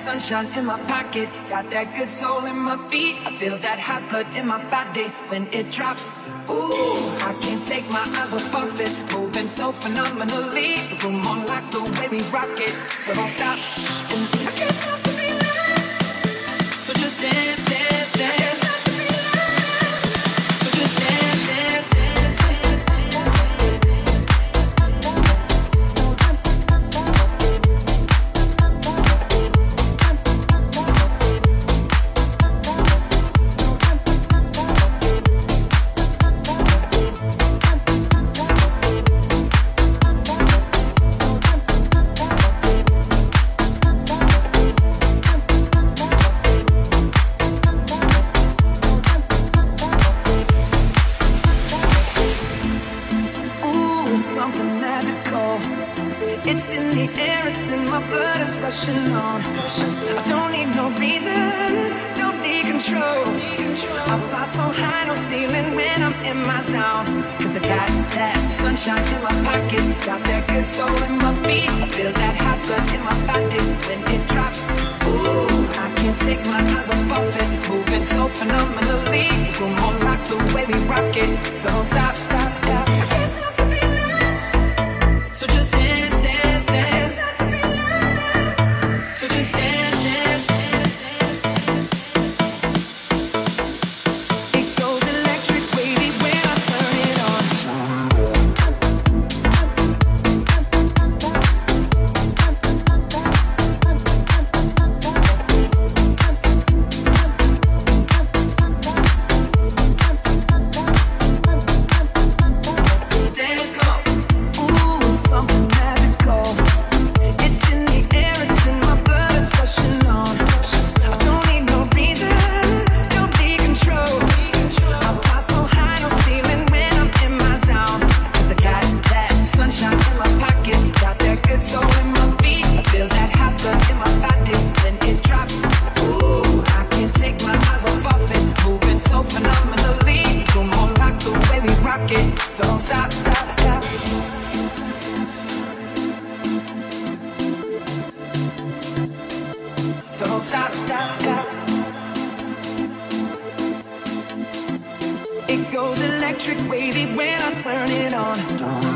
sunshine in my pocket, got that good soul in my feet. I feel that hot blood in my body when it drops. Ooh, I can't take my eyes off of it, moving so phenomenally. The room on like the way we rock it, so don't stop. And I can't stop the feeling, so just dance, dance. Come on, rock the way we rock it. So don't stop, stop, stop. So don't stop, stop, stop. It goes electric wavy when I turn it on.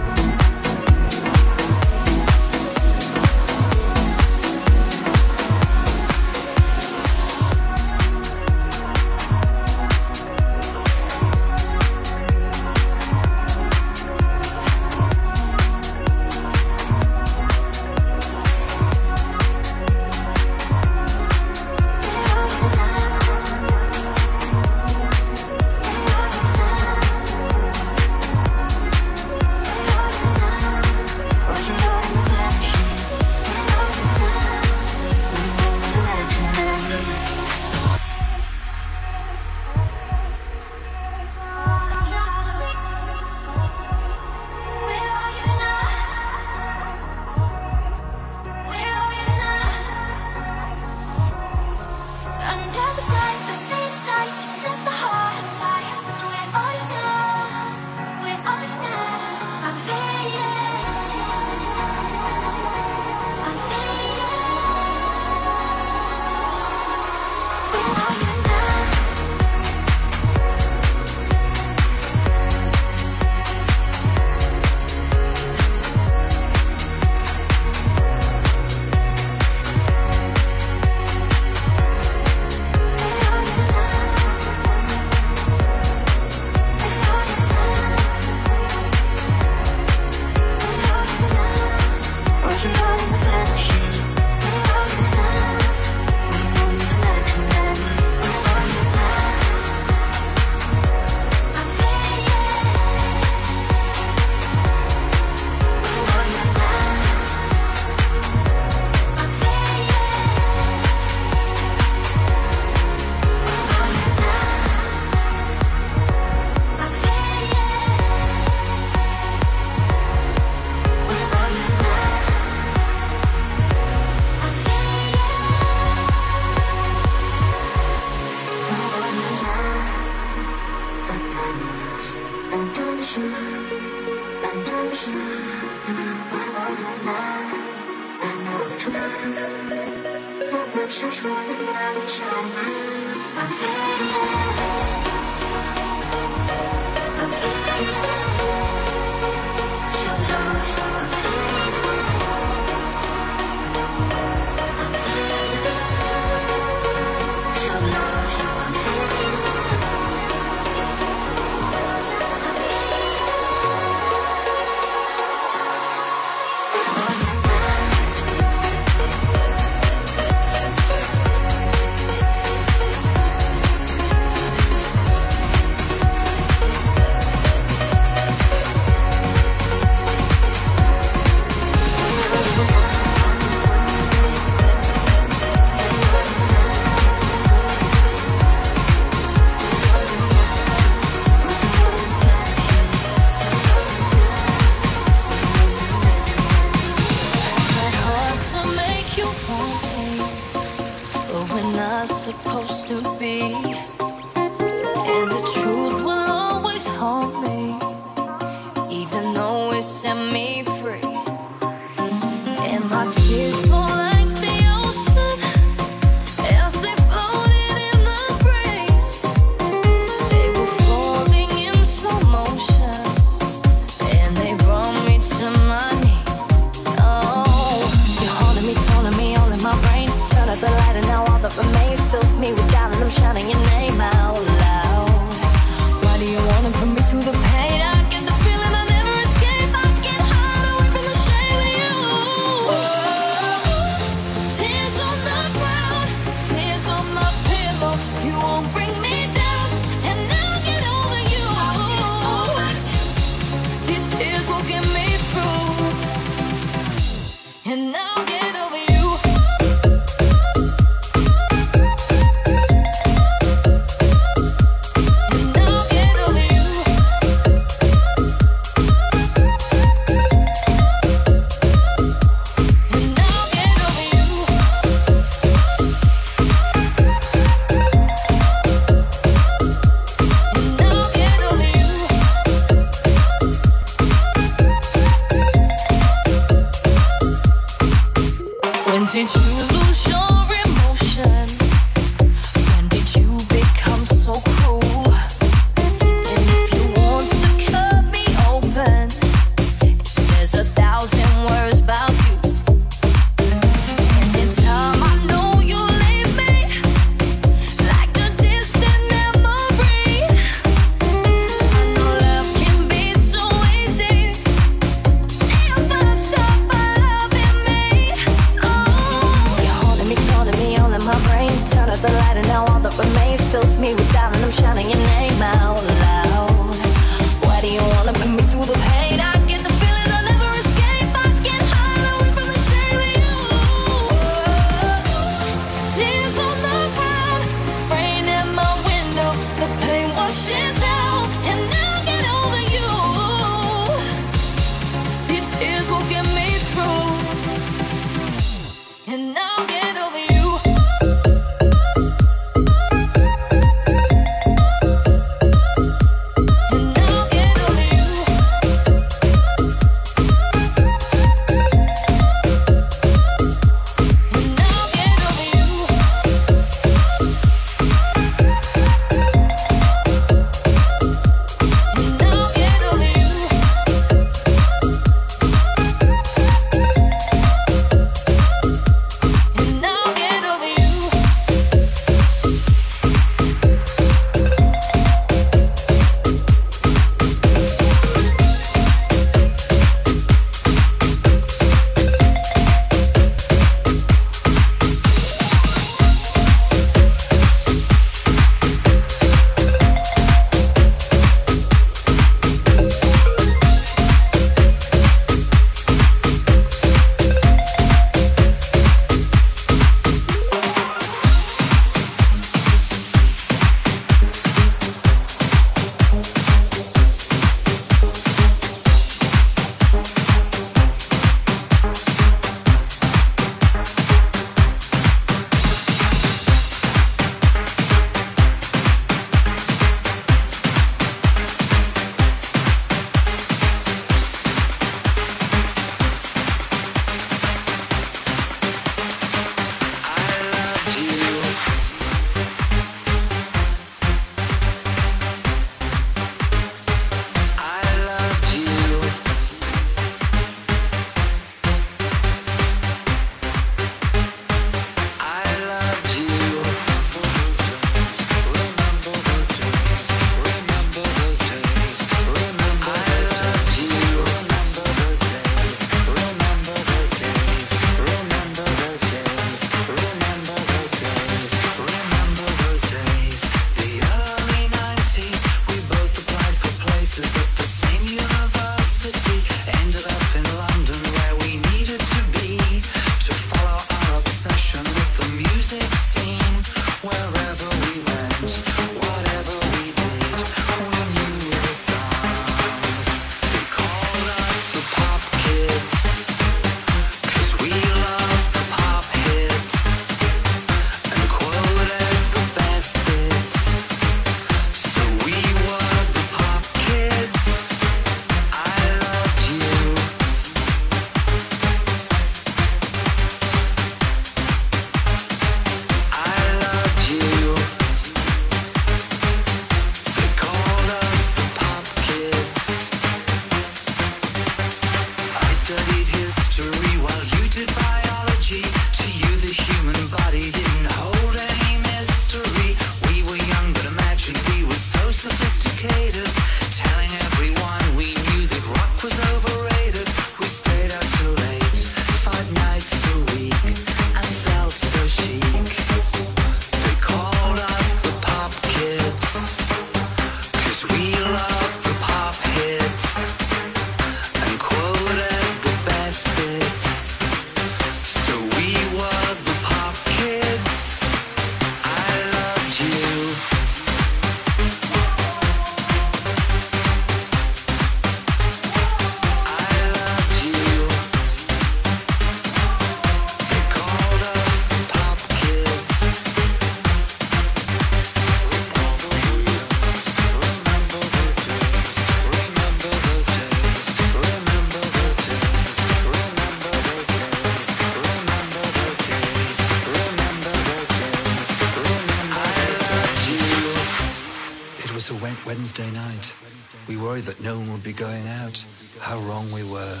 Worried that no one would be going out. How wrong we were.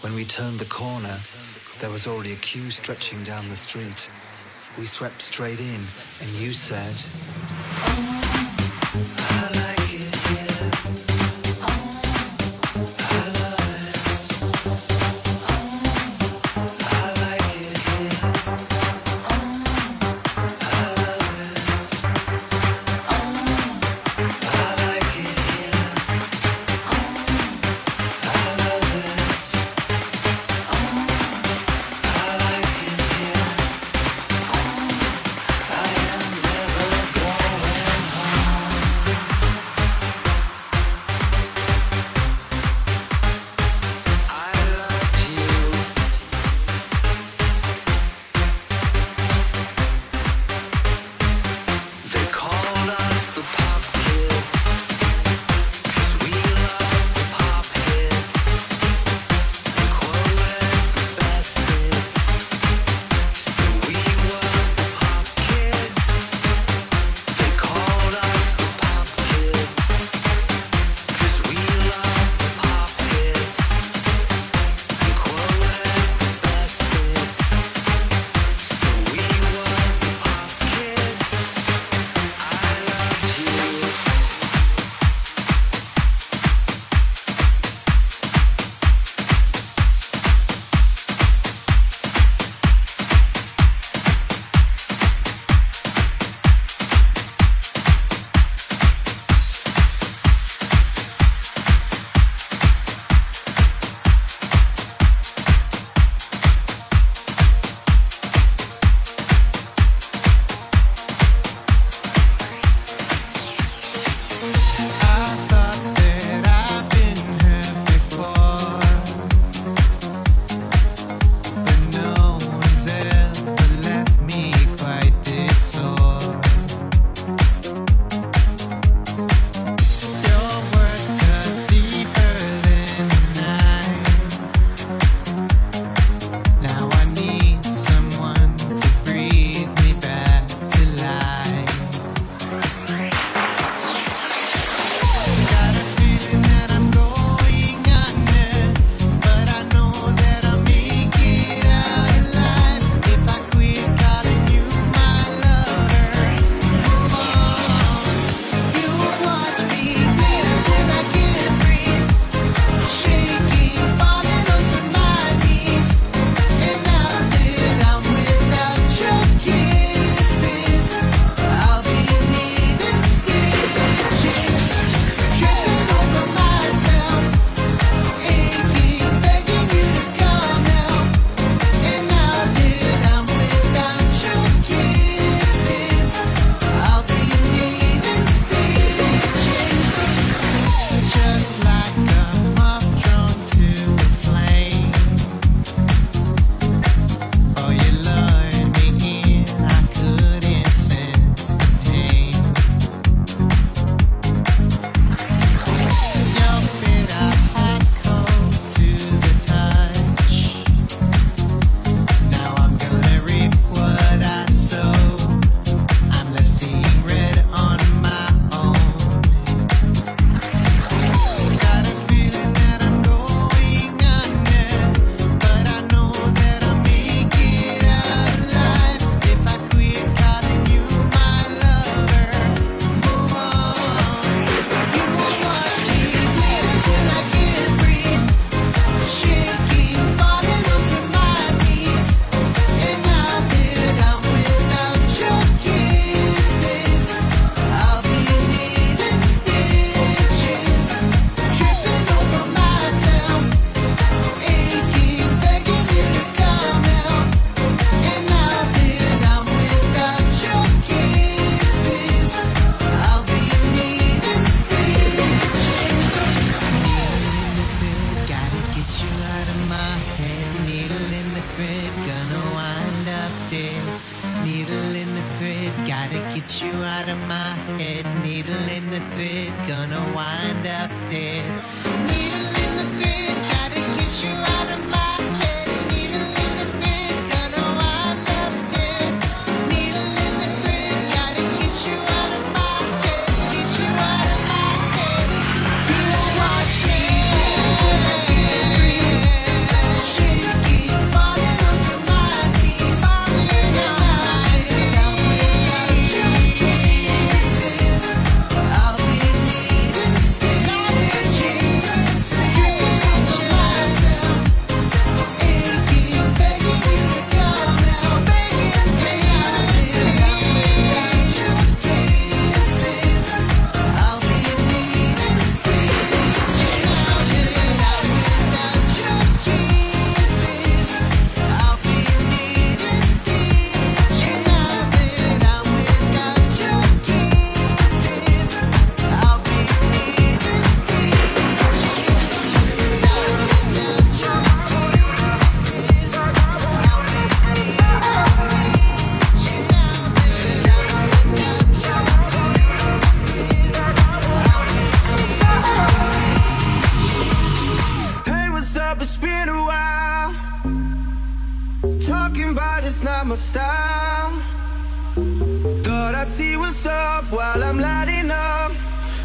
When we turned the corner, there was already a queue stretching down the street. We swept straight in, and you said, oh,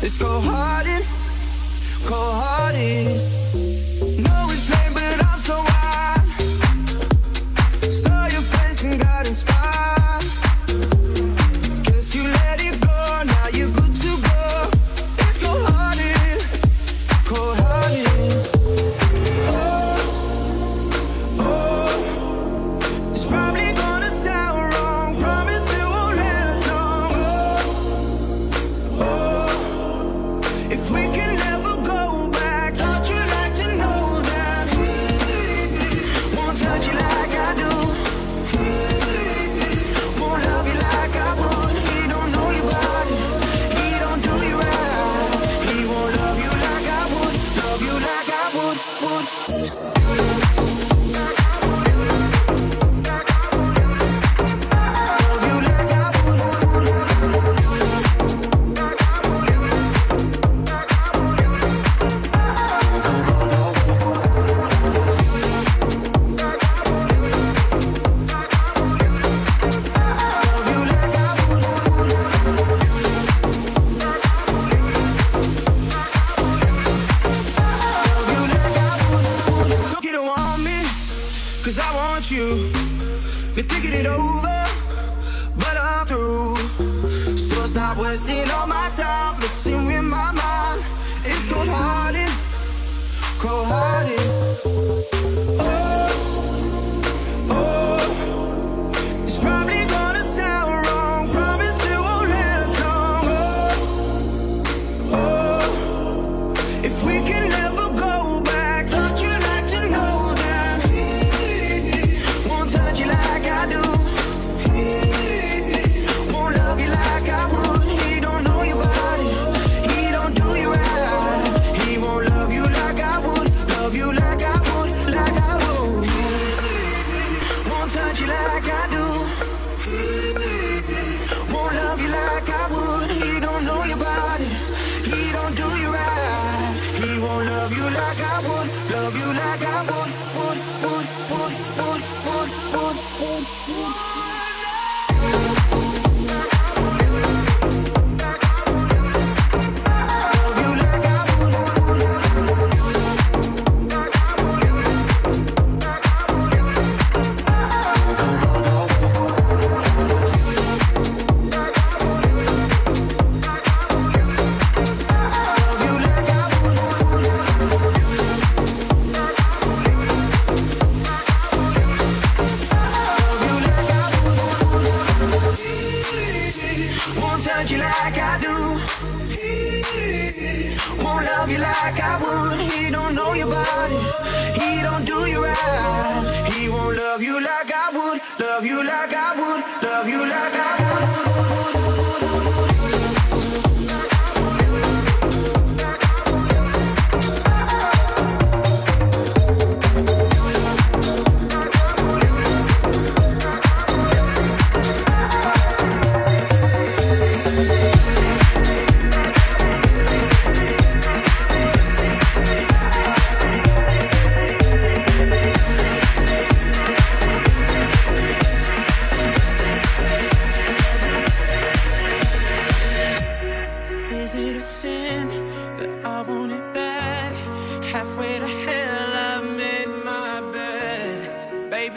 It's cold hearted, cold hearted.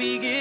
Begin